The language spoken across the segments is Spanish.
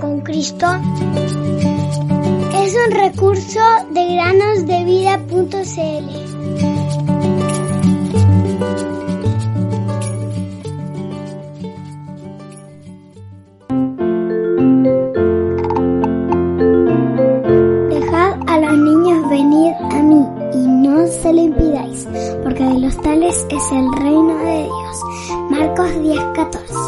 con Cristo es un recurso de granosdevida.cl. Dejad a los niños venir a mí y no se lo impidáis, porque de los tales es el reino de Dios. Marcos 10:14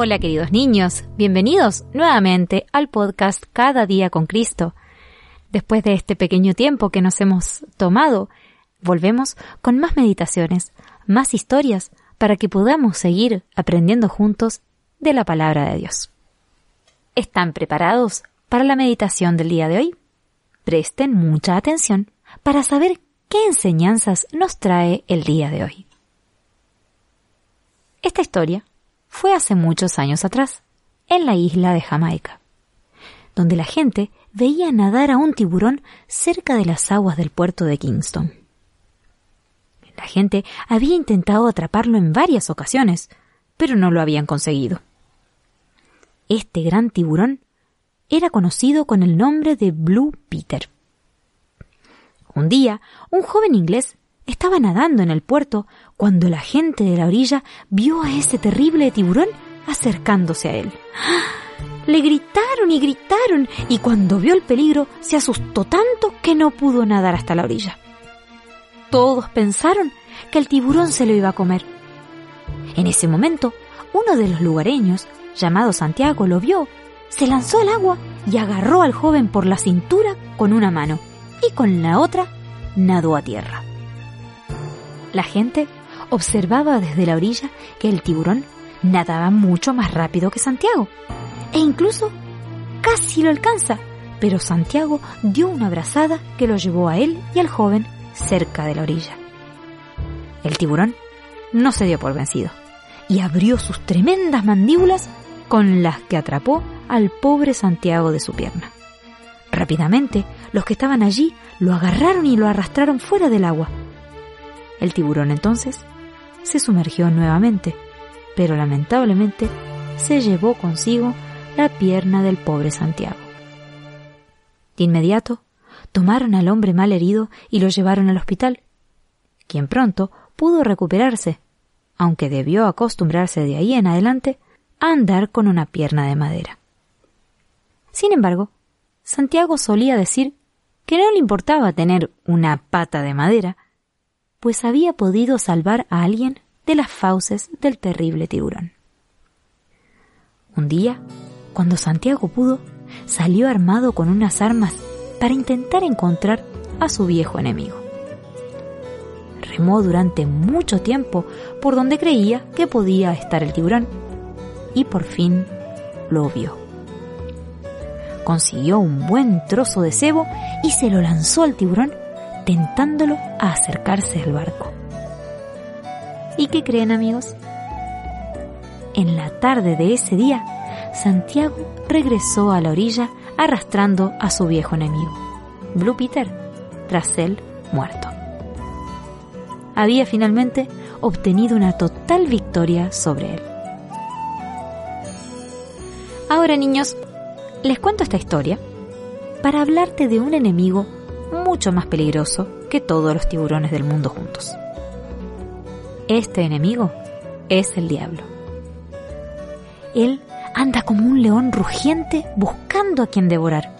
Hola queridos niños, bienvenidos nuevamente al podcast Cada día con Cristo. Después de este pequeño tiempo que nos hemos tomado, volvemos con más meditaciones, más historias, para que podamos seguir aprendiendo juntos de la palabra de Dios. ¿Están preparados para la meditación del día de hoy? Presten mucha atención para saber qué enseñanzas nos trae el día de hoy. Esta historia fue hace muchos años atrás, en la isla de Jamaica, donde la gente veía nadar a un tiburón cerca de las aguas del puerto de Kingston. La gente había intentado atraparlo en varias ocasiones, pero no lo habían conseguido. Este gran tiburón era conocido con el nombre de Blue Peter. Un día, un joven inglés estaba nadando en el puerto cuando la gente de la orilla vio a ese terrible tiburón acercándose a él. Le gritaron y gritaron y cuando vio el peligro se asustó tanto que no pudo nadar hasta la orilla. Todos pensaron que el tiburón se lo iba a comer. En ese momento, uno de los lugareños, llamado Santiago, lo vio, se lanzó al agua y agarró al joven por la cintura con una mano y con la otra nadó a tierra. La gente observaba desde la orilla que el tiburón nadaba mucho más rápido que Santiago e incluso casi lo alcanza, pero Santiago dio una brazada que lo llevó a él y al joven cerca de la orilla. El tiburón no se dio por vencido y abrió sus tremendas mandíbulas con las que atrapó al pobre Santiago de su pierna. Rápidamente, los que estaban allí lo agarraron y lo arrastraron fuera del agua. El tiburón entonces se sumergió nuevamente, pero lamentablemente se llevó consigo la pierna del pobre Santiago. De inmediato, tomaron al hombre mal herido y lo llevaron al hospital, quien pronto pudo recuperarse, aunque debió acostumbrarse de ahí en adelante a andar con una pierna de madera. Sin embargo, Santiago solía decir que no le importaba tener una pata de madera, pues había podido salvar a alguien de las fauces del terrible tiburón. Un día, cuando Santiago pudo, salió armado con unas armas para intentar encontrar a su viejo enemigo. Remó durante mucho tiempo por donde creía que podía estar el tiburón y por fin lo vio. Consiguió un buen trozo de cebo y se lo lanzó al tiburón tentándolo a acercarse al barco. ¿Y qué creen amigos? En la tarde de ese día, Santiago regresó a la orilla arrastrando a su viejo enemigo, Blue Peter, tras él muerto. Había finalmente obtenido una total victoria sobre él. Ahora niños, les cuento esta historia para hablarte de un enemigo mucho más peligroso que todos los tiburones del mundo juntos. Este enemigo es el diablo. Él anda como un león rugiente buscando a quien devorar.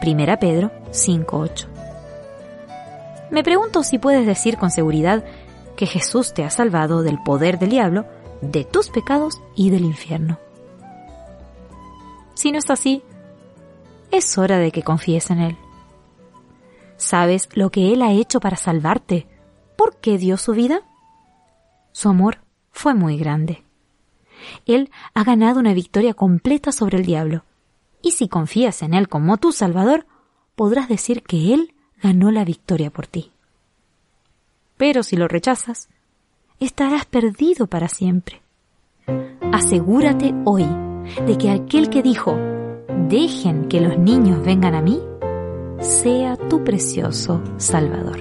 Primera Pedro 5.8. Me pregunto si puedes decir con seguridad que Jesús te ha salvado del poder del diablo, de tus pecados y del infierno. Si no es así, es hora de que confíes en Él. ¿Sabes lo que Él ha hecho para salvarte? ¿Por qué dio su vida? Su amor fue muy grande. Él ha ganado una victoria completa sobre el diablo. Y si confías en Él como tu Salvador, podrás decir que Él ganó la victoria por ti. Pero si lo rechazas, estarás perdido para siempre. Asegúrate hoy de que aquel que dijo, dejen que los niños vengan a mí, sea tu precioso Salvador.